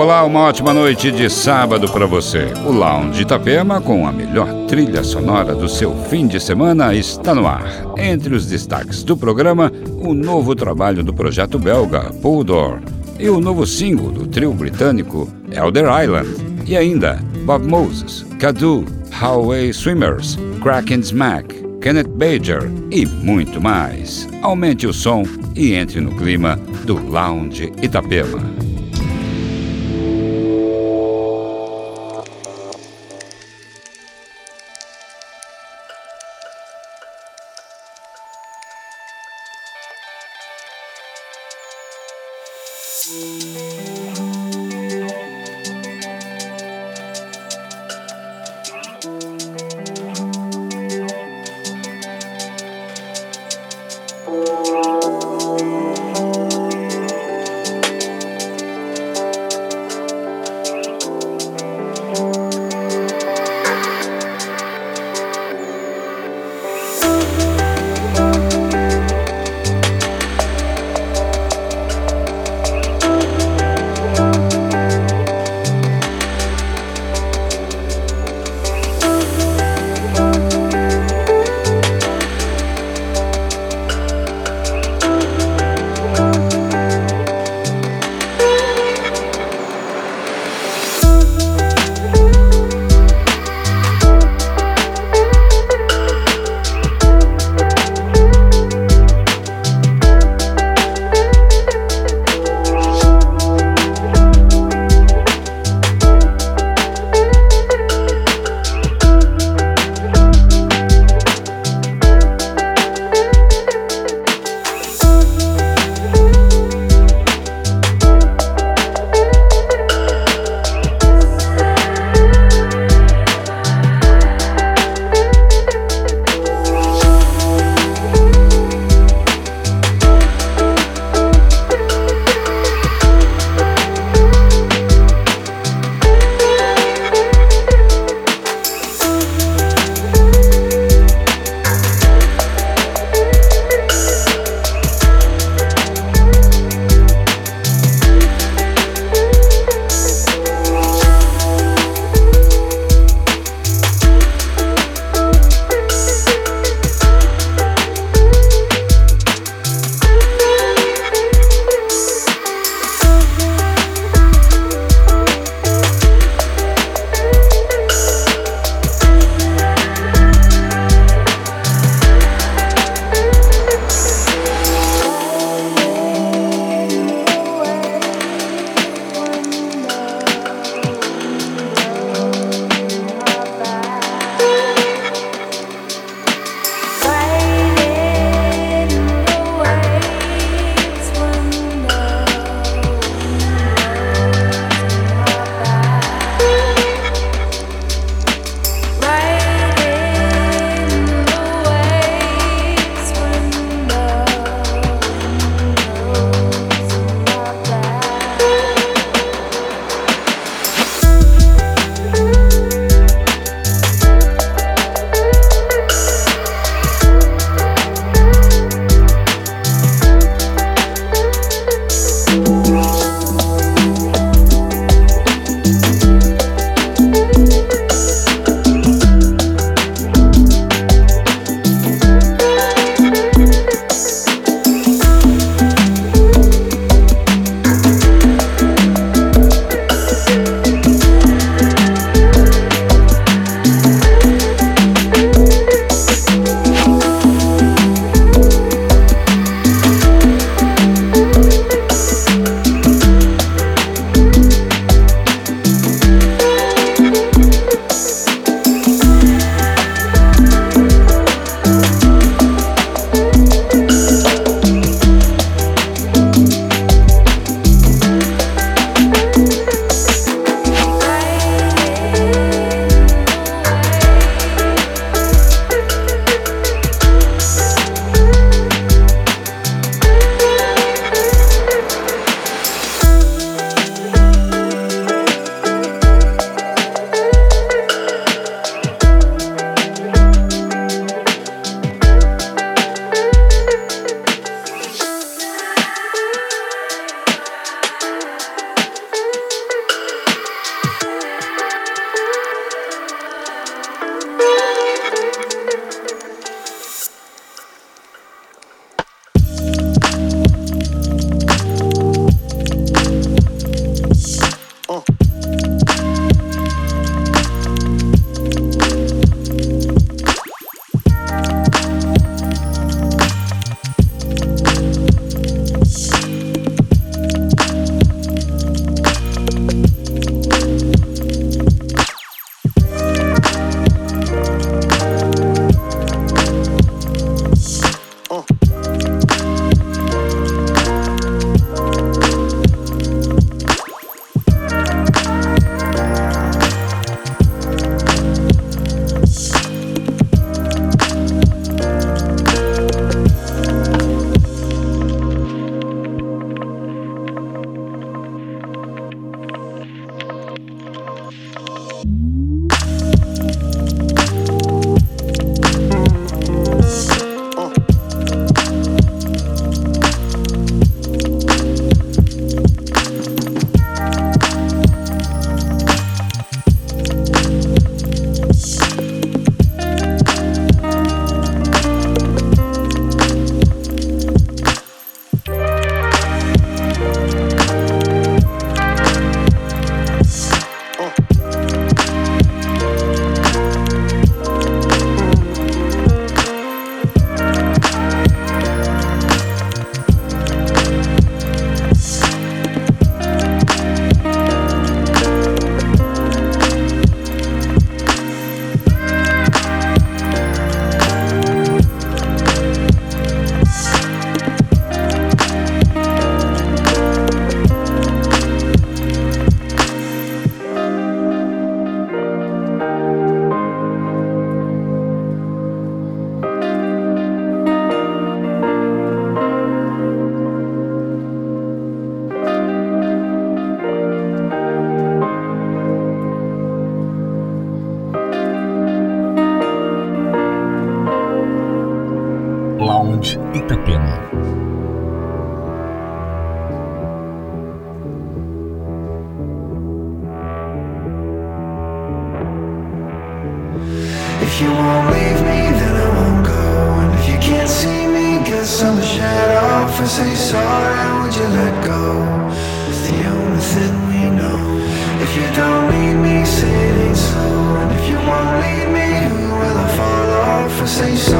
Olá, uma ótima noite de sábado para você. O Lounge Itapema, com a melhor trilha sonora do seu fim de semana, está no ar. Entre os destaques do programa, o novo trabalho do projeto belga, Puldor, e o novo single do trio britânico, Elder Island. E ainda, Bob Moses, Cadu, Highway Swimmers, Kraken Smack, Kenneth Bajer e muito mais. Aumente o som e entre no clima do Lounge Itapema. If you won't leave me, then I won't go. And if you can't see me, guess I'm a shadow. If I say sorry. Would you let go? It's the only thing we know. If you don't need me, say it ain't so. And if you won't leave me, who will I follow? If I say sorry?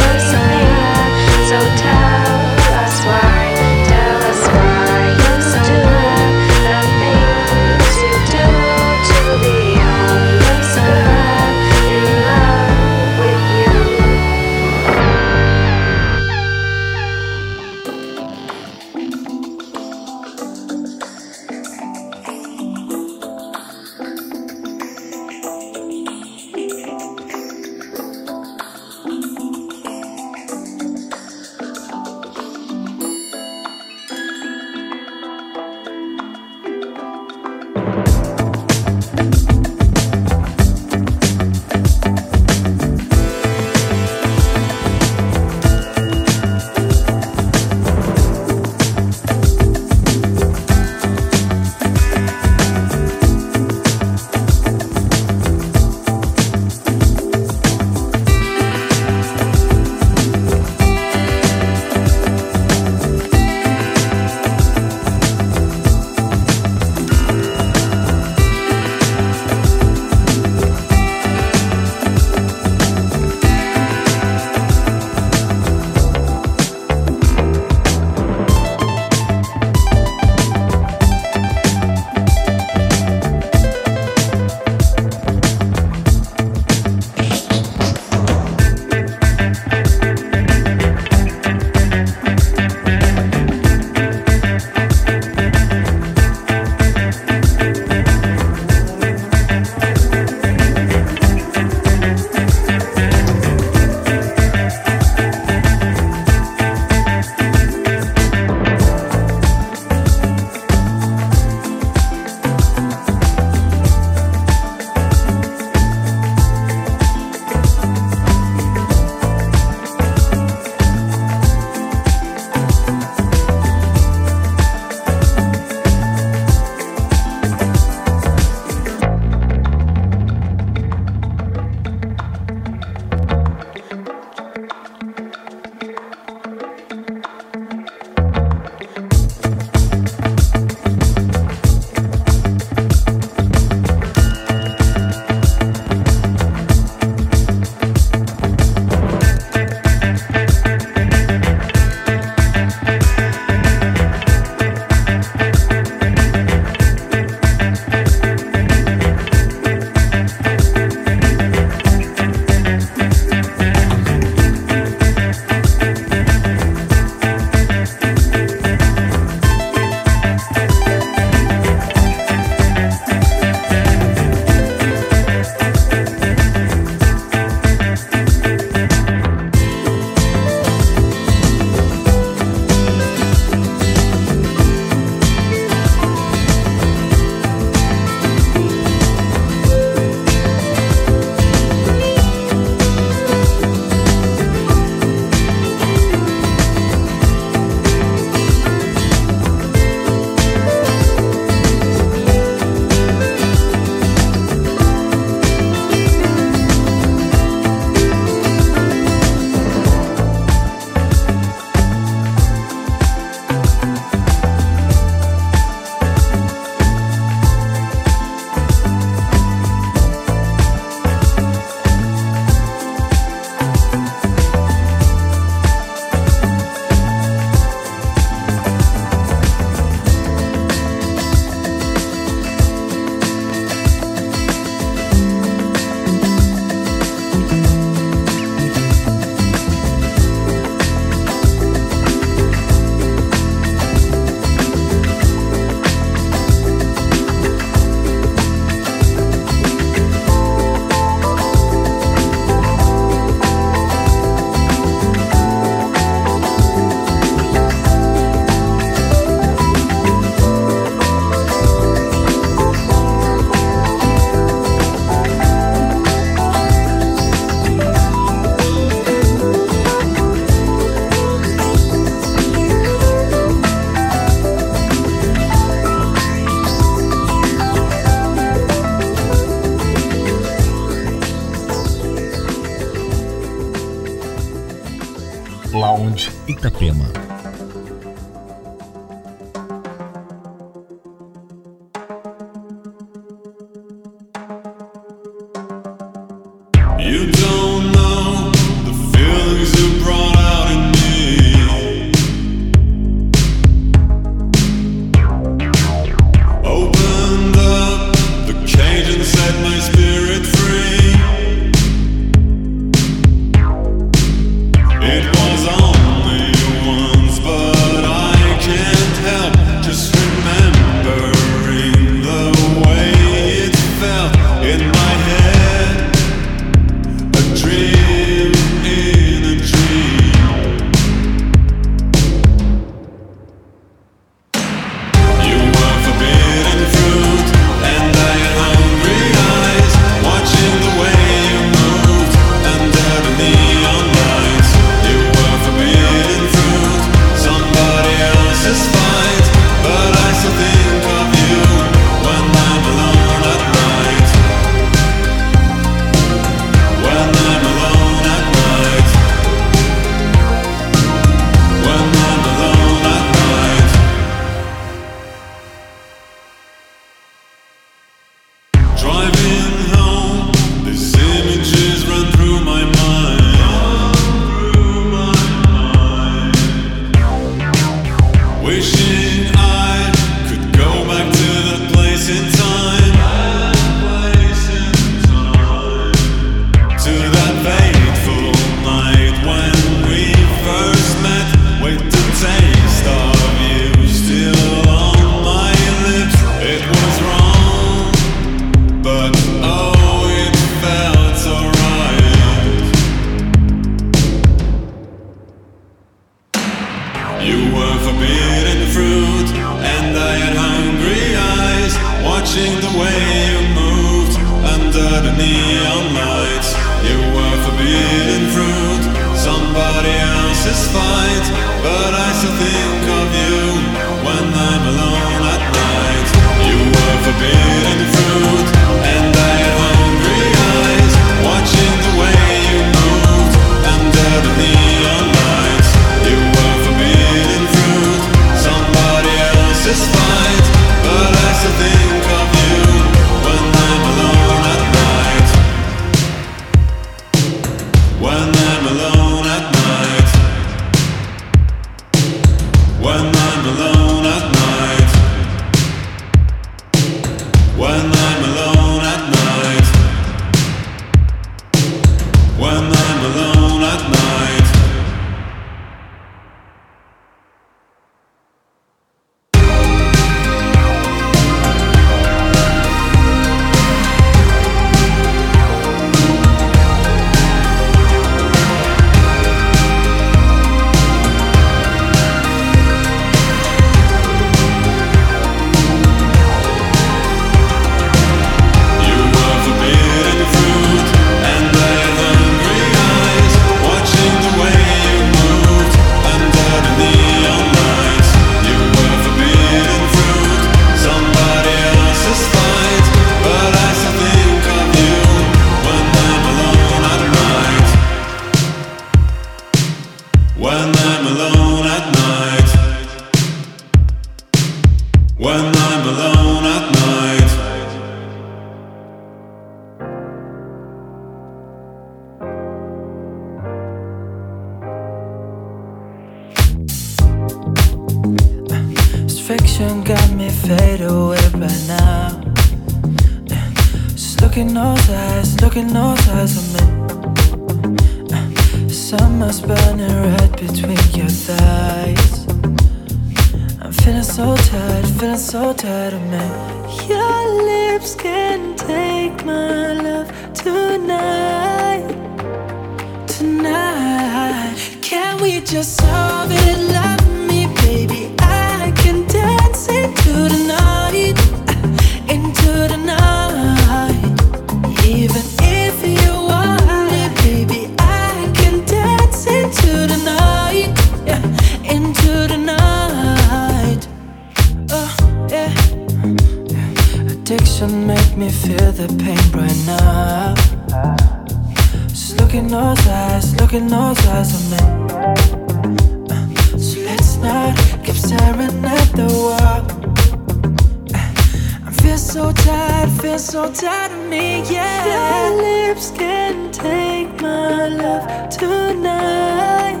You're so tired of me, yeah. Your lips can take my love tonight.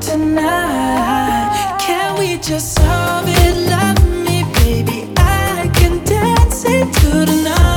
Tonight, can we just solve it? Love me, baby. I can dance into the night.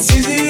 Things you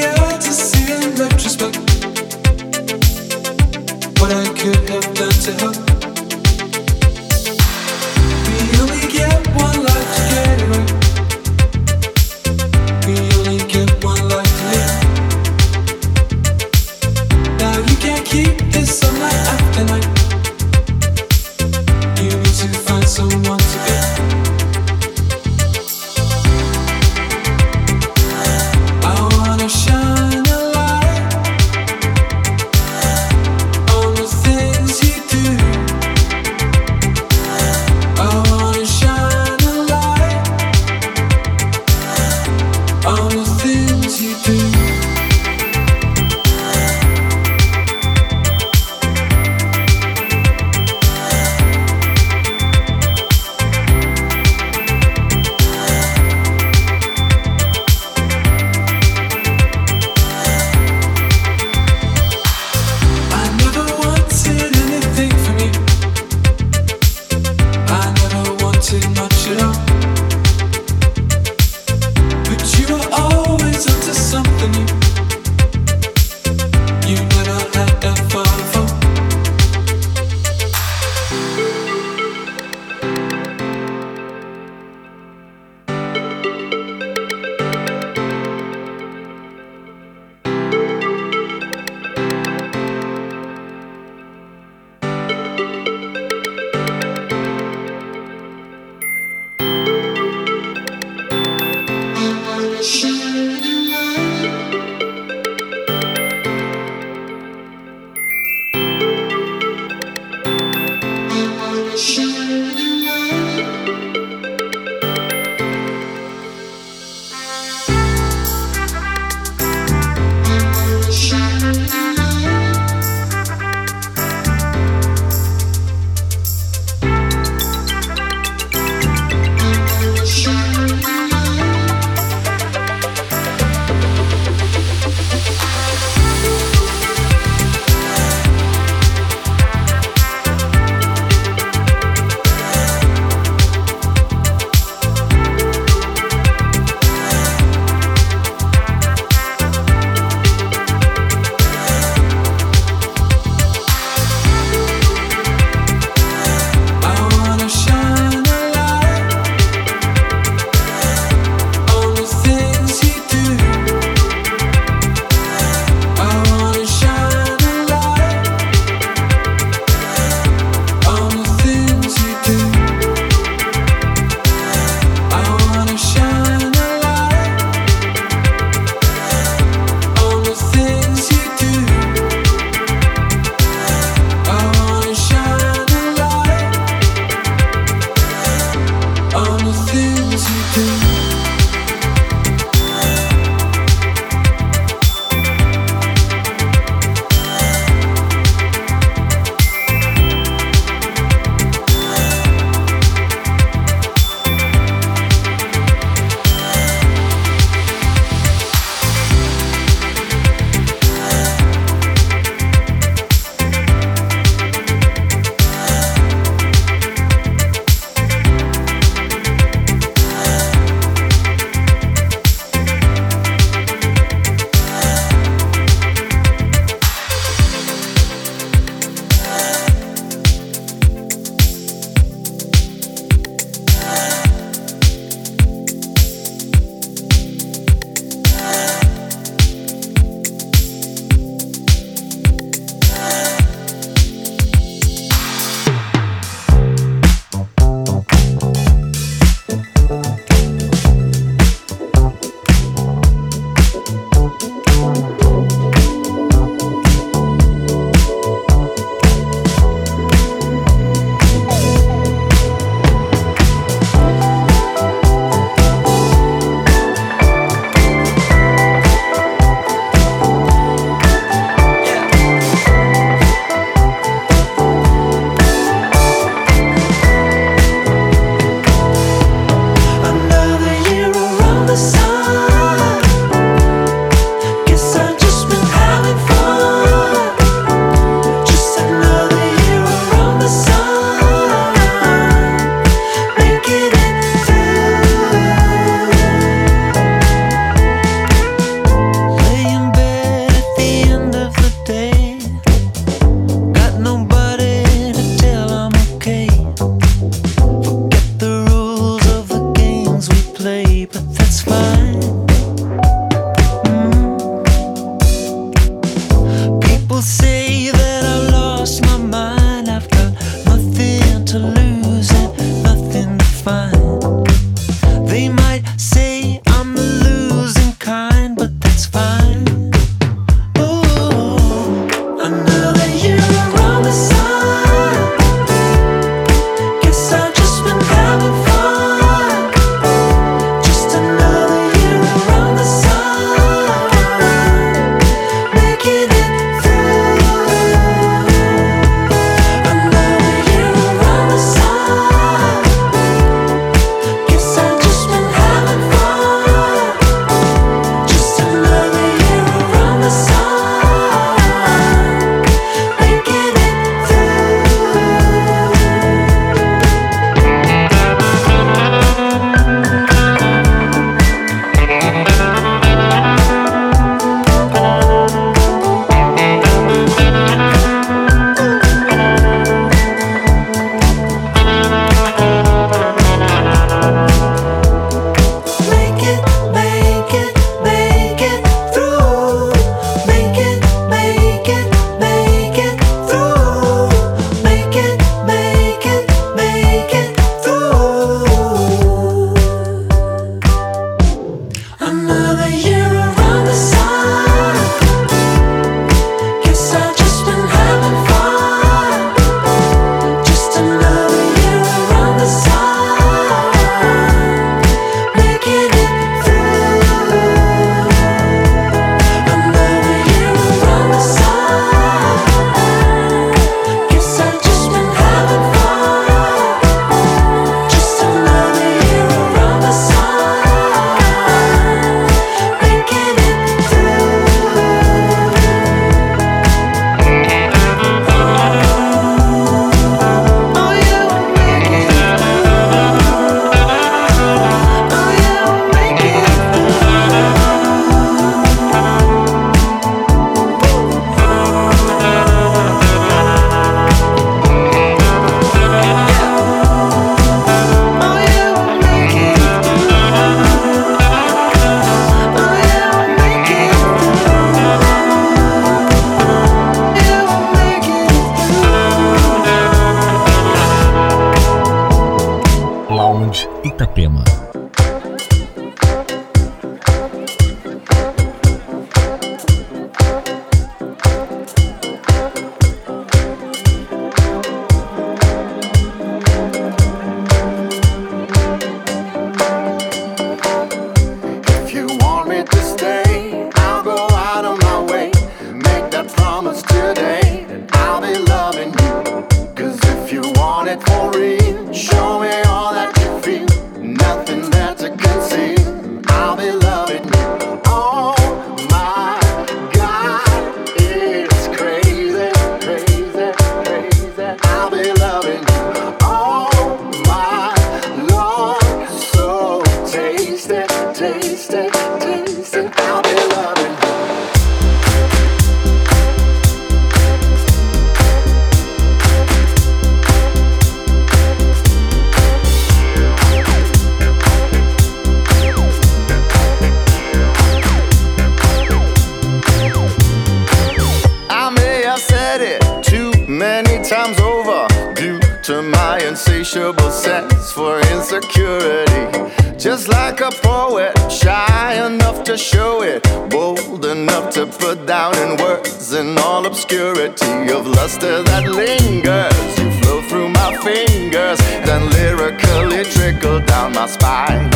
down my spine.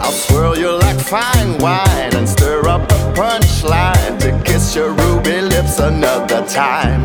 I'll swirl you like fine wine and stir up a punchline to kiss your ruby lips another time.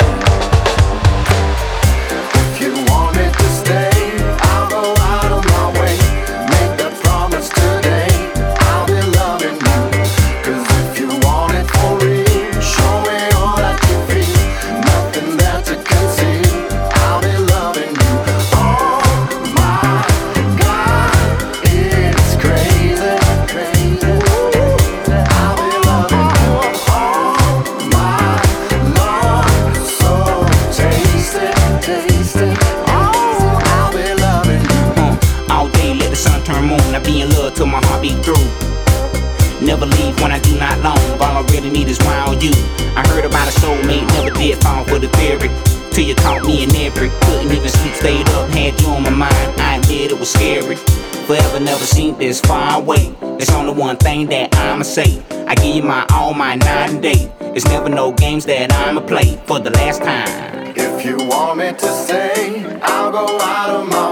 I be in love till my heart beat through. Never leave when I do not long. All I really need is round you. I heard about a soulmate, never did fall for the theory. Till you caught me in every. Couldn't even sleep, stayed up, had you on my mind. I admit it was scary. Forever never seemed this far away. There's only one thing that I'ma say. I give you my all, my night and day. It's never no games that I'ma play for the last time. If you want me to stay, I'll go out of my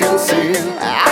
real, show